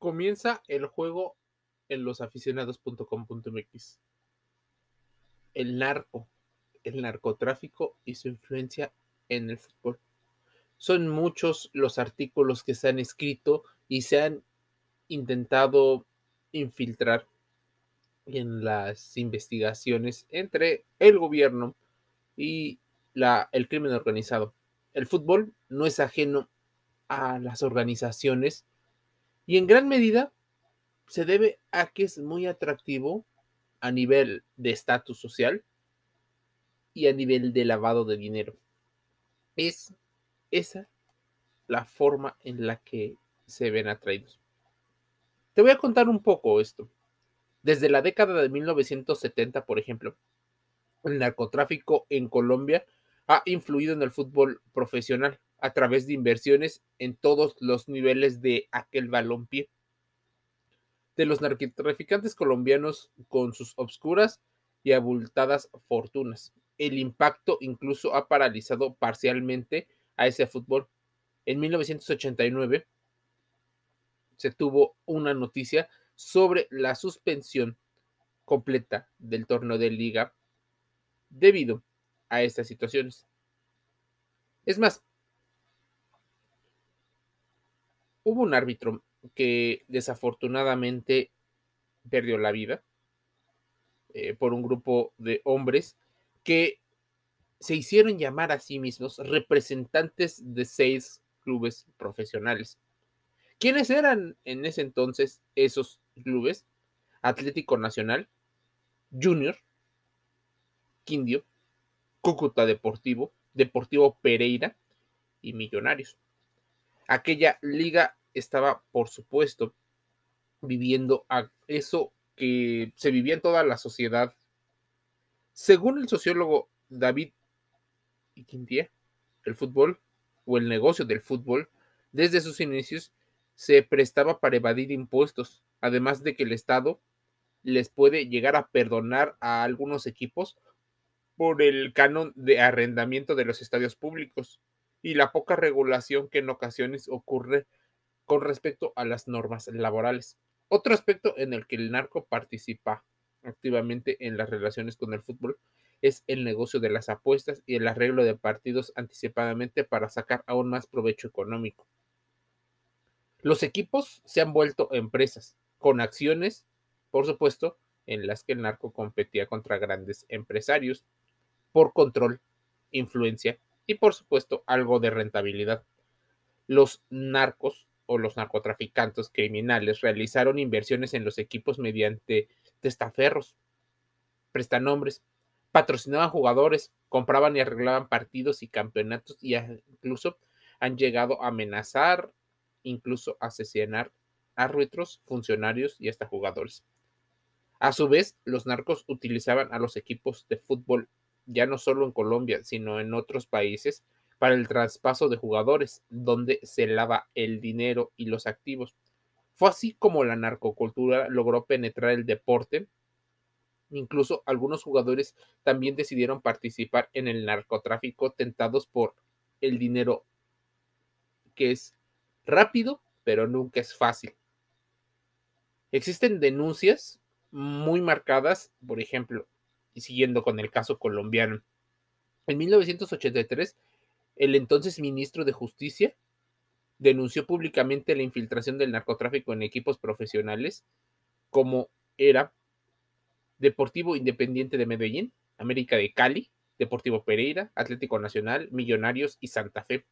Comienza el juego en losaficionados.com.mx. El narco, el narcotráfico y su influencia en el fútbol. Son muchos los artículos que se han escrito y se han intentado infiltrar en las investigaciones entre el gobierno y la, el crimen organizado. El fútbol no es ajeno a las organizaciones y en gran medida se debe a que es muy atractivo a nivel de estatus social y a nivel de lavado de dinero. Es esa la forma en la que se ven atraídos. Te voy a contar un poco esto. Desde la década de 1970, por ejemplo, el narcotráfico en Colombia ha influido en el fútbol profesional a través de inversiones en todos los niveles de aquel balompié. De los narcotraficantes colombianos con sus obscuras y abultadas fortunas. El impacto incluso ha paralizado parcialmente a ese fútbol. En 1989 se tuvo una noticia sobre la suspensión completa del torneo de liga debido a estas situaciones. Es más, hubo un árbitro que desafortunadamente perdió la vida eh, por un grupo de hombres que se hicieron llamar a sí mismos representantes de seis clubes profesionales. ¿Quiénes eran en ese entonces esos clubes? Atlético Nacional, Junior, Quindio, Cúcuta Deportivo, Deportivo Pereira y Millonarios. Aquella liga estaba, por supuesto, viviendo a eso que se vivía en toda la sociedad. Según el sociólogo David Iquindia, el fútbol o el negocio del fútbol, desde sus inicios, se prestaba para evadir impuestos, además de que el Estado les puede llegar a perdonar a algunos equipos por el canon de arrendamiento de los estadios públicos y la poca regulación que en ocasiones ocurre con respecto a las normas laborales. Otro aspecto en el que el narco participa activamente en las relaciones con el fútbol es el negocio de las apuestas y el arreglo de partidos anticipadamente para sacar aún más provecho económico. Los equipos se han vuelto empresas, con acciones, por supuesto, en las que el narco competía contra grandes empresarios por control, influencia y por supuesto algo de rentabilidad. Los narcos o los narcotraficantes criminales realizaron inversiones en los equipos mediante testaferros, prestanombres, patrocinaban jugadores, compraban y arreglaban partidos y campeonatos y incluso han llegado a amenazar, incluso asesinar árbitros, funcionarios y hasta jugadores. A su vez, los narcos utilizaban a los equipos de fútbol ya no solo en Colombia, sino en otros países, para el traspaso de jugadores, donde se lava el dinero y los activos. Fue así como la narcocultura logró penetrar el deporte. Incluso algunos jugadores también decidieron participar en el narcotráfico tentados por el dinero que es rápido, pero nunca es fácil. Existen denuncias muy marcadas, por ejemplo, y siguiendo con el caso colombiano. En 1983, el entonces ministro de Justicia denunció públicamente la infiltración del narcotráfico en equipos profesionales como era Deportivo Independiente de Medellín, América de Cali, Deportivo Pereira, Atlético Nacional, Millonarios y Santa Fe.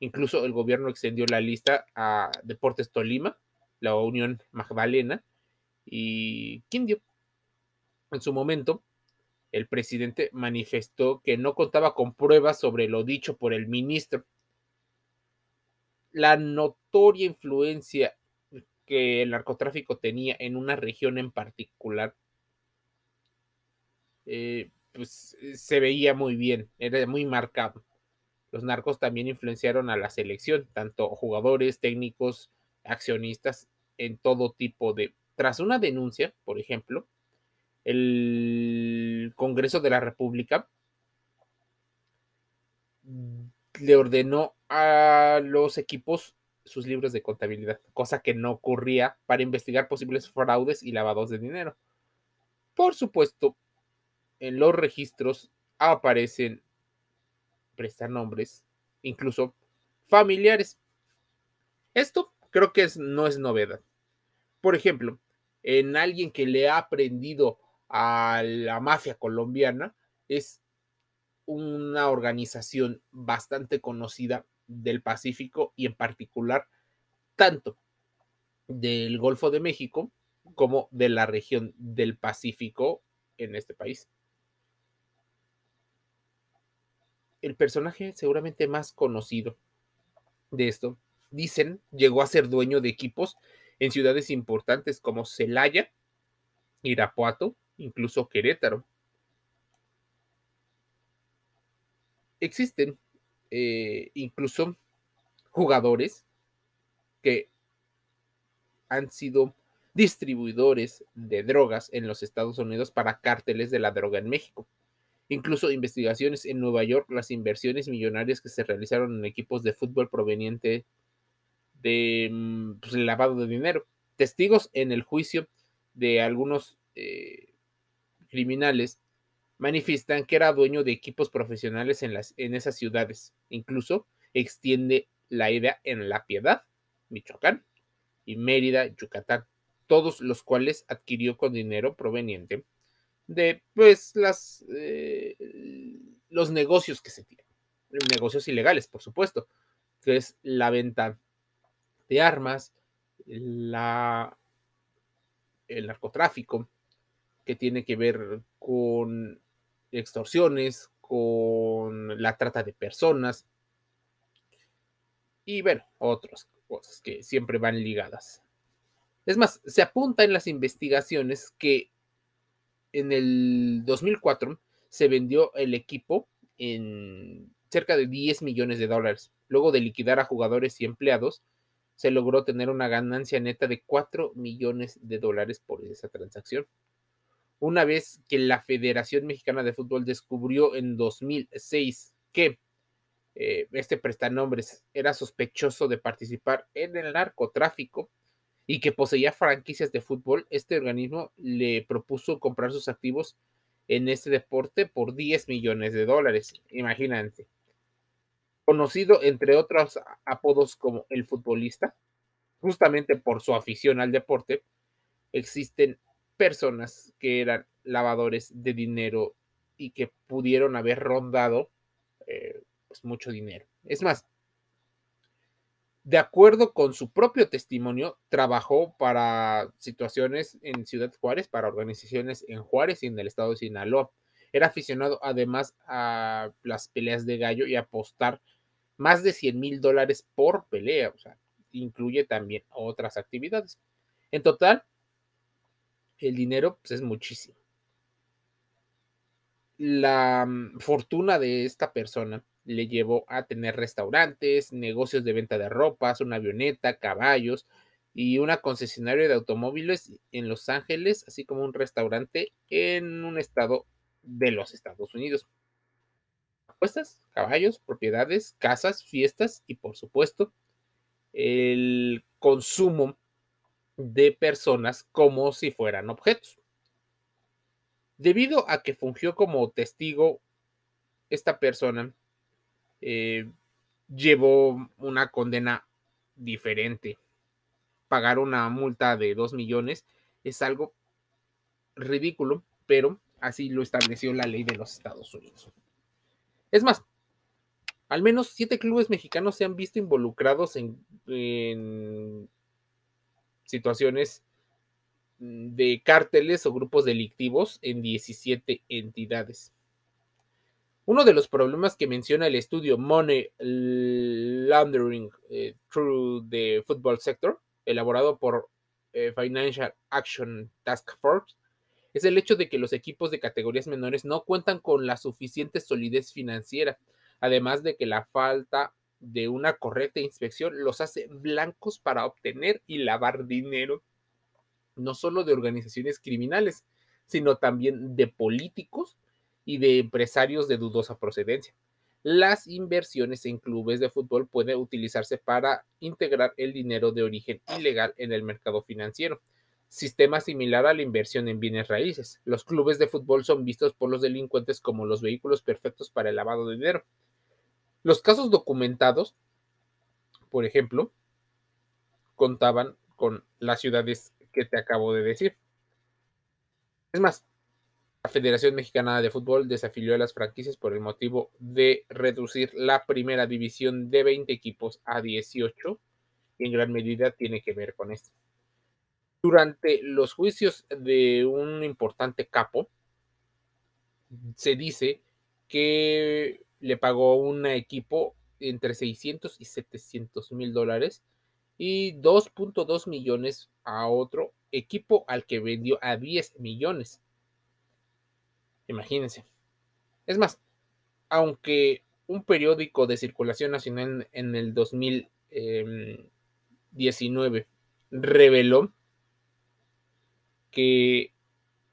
Incluso el gobierno extendió la lista a Deportes Tolima, la Unión Magdalena y Quindio. En su momento, el presidente manifestó que no contaba con pruebas sobre lo dicho por el ministro. La notoria influencia que el narcotráfico tenía en una región en particular, eh, pues se veía muy bien, era muy marcado. Los narcos también influenciaron a la selección, tanto jugadores, técnicos, accionistas, en todo tipo de... Tras una denuncia, por ejemplo, el Congreso de la República le ordenó a los equipos sus libros de contabilidad, cosa que no ocurría para investigar posibles fraudes y lavados de dinero. Por supuesto, en los registros aparecen prestanombres, incluso familiares. Esto creo que no es novedad. Por ejemplo, en alguien que le ha aprendido a la mafia colombiana, es una organización bastante conocida del Pacífico y en particular tanto del Golfo de México como de la región del Pacífico en este país. El personaje seguramente más conocido de esto, dicen, llegó a ser dueño de equipos en ciudades importantes como Celaya, Irapuato, incluso Querétaro. Existen eh, incluso jugadores que han sido distribuidores de drogas en los Estados Unidos para cárteles de la droga en México. Incluso investigaciones en Nueva York, las inversiones millonarias que se realizaron en equipos de fútbol proveniente de mm, pues, lavado de dinero. Testigos en el juicio de algunos eh, criminales manifiestan que era dueño de equipos profesionales en, las, en esas ciudades. Incluso extiende la idea en La Piedad, Michoacán, y Mérida, Yucatán, todos los cuales adquirió con dinero proveniente de pues las eh, los negocios que se tienen, negocios ilegales, por supuesto, que es la venta de armas, la, el narcotráfico, que tiene que ver con extorsiones, con la trata de personas y bueno, otras cosas que siempre van ligadas. Es más, se apunta en las investigaciones que en el 2004 se vendió el equipo en cerca de 10 millones de dólares. Luego de liquidar a jugadores y empleados, se logró tener una ganancia neta de 4 millones de dólares por esa transacción una vez que la Federación Mexicana de Fútbol descubrió en 2006 que eh, este prestanombres era sospechoso de participar en el narcotráfico y que poseía franquicias de fútbol, este organismo le propuso comprar sus activos en este deporte por 10 millones de dólares. Imagínate. Conocido entre otros apodos como el futbolista, justamente por su afición al deporte, existen personas que eran lavadores de dinero y que pudieron haber rondado eh, pues mucho dinero. Es más, de acuerdo con su propio testimonio, trabajó para situaciones en Ciudad Juárez, para organizaciones en Juárez y en el estado de Sinaloa. Era aficionado además a las peleas de gallo y apostar más de 100 mil dólares por pelea, o sea, incluye también otras actividades. En total, el dinero pues, es muchísimo. La mm, fortuna de esta persona le llevó a tener restaurantes, negocios de venta de ropas, una avioneta, caballos y una concesionaria de automóviles en Los Ángeles, así como un restaurante en un estado de los Estados Unidos. Apuestas, caballos, propiedades, casas, fiestas y por supuesto el consumo de personas como si fueran objetos. Debido a que fungió como testigo, esta persona eh, llevó una condena diferente. Pagar una multa de 2 millones es algo ridículo, pero así lo estableció la ley de los Estados Unidos. Es más, al menos siete clubes mexicanos se han visto involucrados en situaciones mm, de cárteles o grupos delictivos en 17 entidades. Uno de los problemas que menciona el estudio Money Laundering eh, Through the Football Sector, elaborado por eh, Financial Action Task Force, es el hecho de que los equipos de categorías menores no cuentan con la suficiente solidez financiera, además de que la falta de una correcta inspección los hace blancos para obtener y lavar dinero, no solo de organizaciones criminales, sino también de políticos y de empresarios de dudosa procedencia. las inversiones en clubes de fútbol pueden utilizarse para integrar el dinero de origen ilegal en el mercado financiero. Sistema similar a la inversión en bienes raíces. Los clubes de fútbol son vistos por los delincuentes como los vehículos perfectos para el lavado de dinero. Los casos documentados, por ejemplo, contaban con las ciudades que te acabo de decir. Es más, la Federación Mexicana de Fútbol desafilió a las franquicias por el motivo de reducir la primera división de 20 equipos a 18 y en gran medida tiene que ver con esto. Durante los juicios de un importante capo, se dice que le pagó un equipo entre 600 y 700 mil dólares y 2.2 millones a otro equipo al que vendió a 10 millones. Imagínense. Es más, aunque un periódico de circulación nacional en el 2019 em, reveló que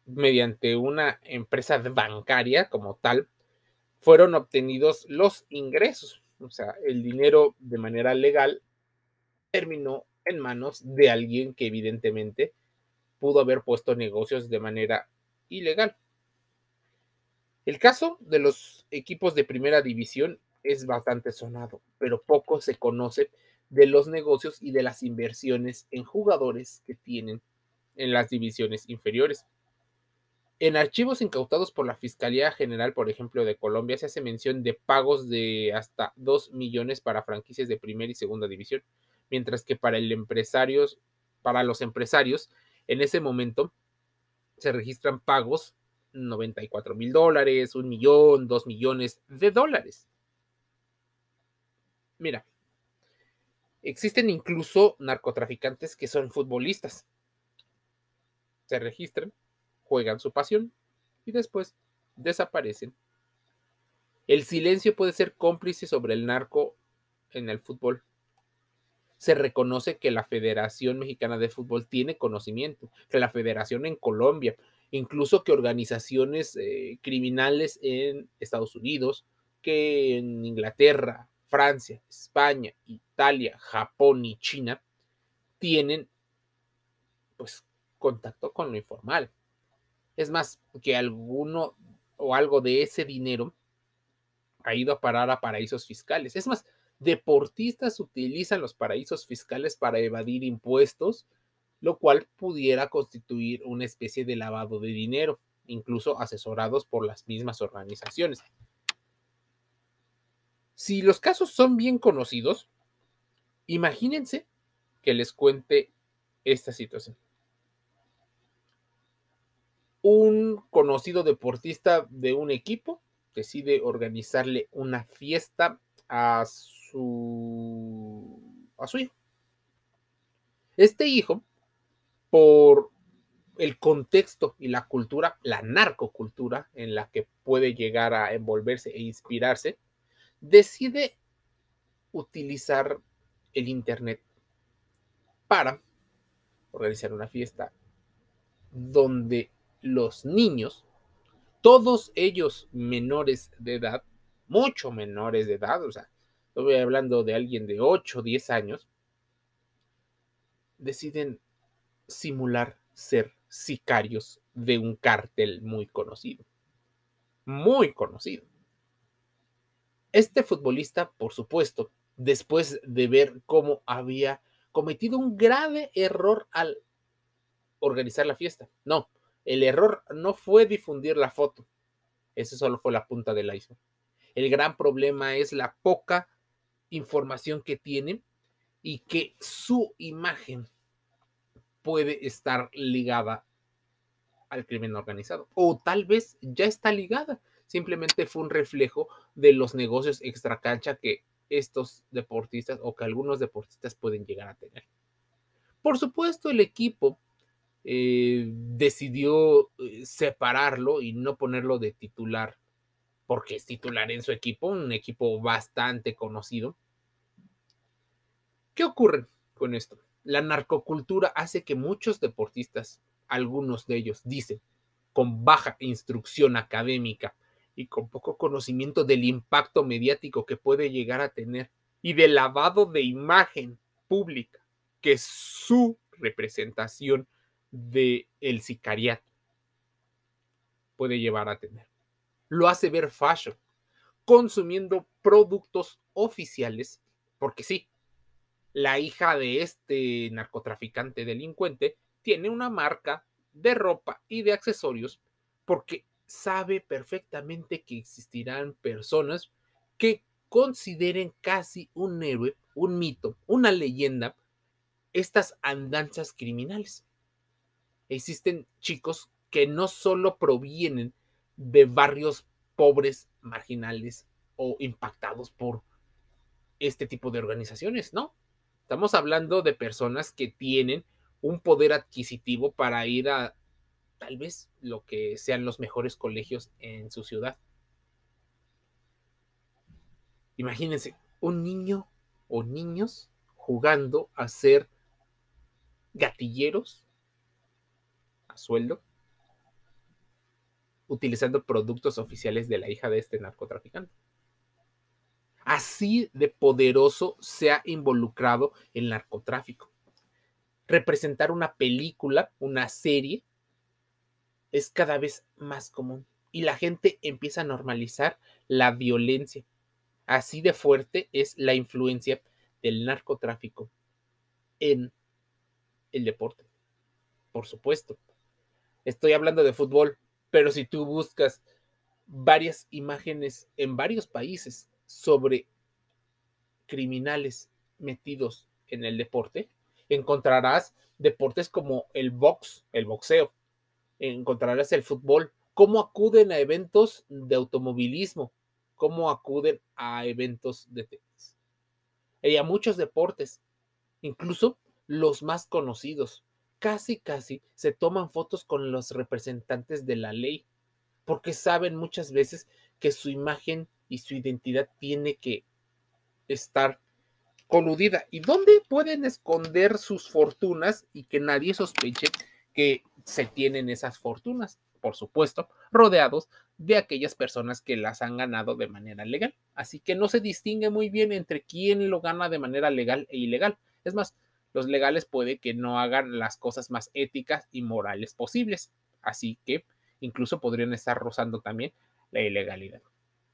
mediante una empresa bancaria como tal, fueron obtenidos los ingresos, o sea, el dinero de manera legal terminó en manos de alguien que evidentemente pudo haber puesto negocios de manera ilegal. El caso de los equipos de primera división es bastante sonado, pero poco se conoce de los negocios y de las inversiones en jugadores que tienen en las divisiones inferiores. En archivos incautados por la Fiscalía General, por ejemplo, de Colombia, se hace mención de pagos de hasta 2 millones para franquicias de primera y segunda división, mientras que para el para los empresarios, en ese momento se registran pagos 94 mil dólares, un millón, dos millones de dólares. Mira, existen incluso narcotraficantes que son futbolistas. Se registran, juegan su pasión y después desaparecen. El silencio puede ser cómplice sobre el narco en el fútbol. Se reconoce que la Federación Mexicana de Fútbol tiene conocimiento, que la Federación en Colombia, incluso que organizaciones eh, criminales en Estados Unidos, que en Inglaterra, Francia, España, Italia, Japón y China tienen pues contacto con lo informal. Es más, que alguno o algo de ese dinero ha ido a parar a paraísos fiscales. Es más, deportistas utilizan los paraísos fiscales para evadir impuestos lo cual pudiera constituir una especie de lavado de dinero, incluso asesorados por las mismas organizaciones. Si los casos son bien conocidos, imagínense que les cuente esta situación. Un conocido deportista de un equipo decide organizarle una fiesta a su, a su hijo. Este hijo por el contexto y la cultura, la narcocultura en la que puede llegar a envolverse e inspirarse, decide utilizar el Internet para organizar una fiesta donde los niños, todos ellos menores de edad, mucho menores de edad, o sea, estoy hablando de alguien de 8 o 10 años, deciden simular ser sicarios de un cártel muy conocido. Muy conocido. Este futbolista, por supuesto, después de ver cómo había cometido un grave error al organizar la fiesta. No, el error no fue difundir la foto. Eso solo fue la punta del iceberg. El gran problema es la poca información que tiene y que su imagen puede estar ligada al crimen organizado. O tal vez ya está ligada. Simplemente fue un reflejo de los negocios extracancha que estos deportistas o que algunos deportistas pueden llegar a tener. Por supuesto, el equipo eh, decidió eh, separarlo y no ponerlo de titular, porque es titular en su equipo, un equipo bastante conocido. ¿Qué ocurre con esto? La narcocultura hace que muchos deportistas, algunos de ellos dicen, con baja instrucción académica y con poco conocimiento del impacto mediático que puede llegar a tener y del lavado de imagen pública que su representación del el sicariato puede llevar a tener. Lo hace ver fashion, consumiendo productos oficiales, porque sí, la hija de este narcotraficante delincuente tiene una marca de ropa y de accesorios porque sabe perfectamente que existirán personas que consideren casi un héroe, un mito, una leyenda, estas andanzas criminales. Existen chicos que no solo provienen de barrios pobres, marginales o impactados por este tipo de organizaciones, ¿no? Estamos hablando de personas que tienen un poder adquisitivo para ir a tal vez lo que sean los mejores colegios en su ciudad. Imagínense, un niño o niños jugando a ser gatilleros sueldo, utilizando productos oficiales de la hija de este narcotraficante. Así de poderoso se ha involucrado el narcotráfico. Representar una película, una serie, es cada vez más común y la gente empieza a normalizar la violencia. Así de fuerte es la influencia del narcotráfico en el deporte. Por supuesto. Estoy hablando de fútbol, pero si tú buscas varias imágenes en varios países sobre criminales metidos en el deporte, encontrarás deportes como el box, el boxeo, encontrarás el fútbol, cómo acuden a eventos de automovilismo, cómo acuden a eventos de tenis. Y a muchos deportes, incluso los más conocidos. Casi, casi se toman fotos con los representantes de la ley, porque saben muchas veces que su imagen y su identidad tiene que estar coludida. ¿Y dónde pueden esconder sus fortunas y que nadie sospeche que se tienen esas fortunas, por supuesto, rodeados de aquellas personas que las han ganado de manera legal. Así que no se distingue muy bien entre quién lo gana de manera legal e ilegal. Es más, los legales puede que no hagan las cosas más éticas y morales posibles. Así que incluso podrían estar rozando también la ilegalidad.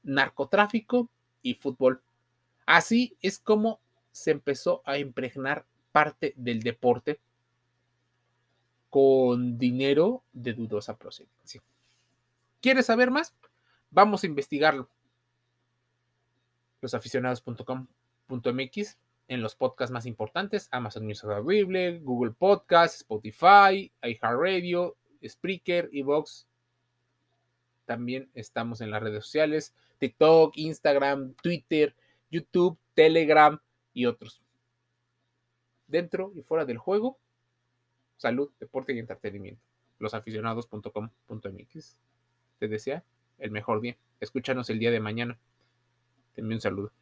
Narcotráfico y fútbol. Así es como se empezó a impregnar parte del deporte con dinero de dudosa procedencia. ¿Quieres saber más? Vamos a investigarlo. Losaficionados.com.mx en los podcasts más importantes, Amazon Music Audible, Google Podcasts, Spotify, iHeartRadio, Spreaker, Evox. También estamos en las redes sociales, TikTok, Instagram, Twitter, YouTube, Telegram y otros. Dentro y fuera del juego, salud, deporte y entretenimiento. Losaficionados.com.mx. Te desea el mejor día. Escúchanos el día de mañana. Te envío un saludo.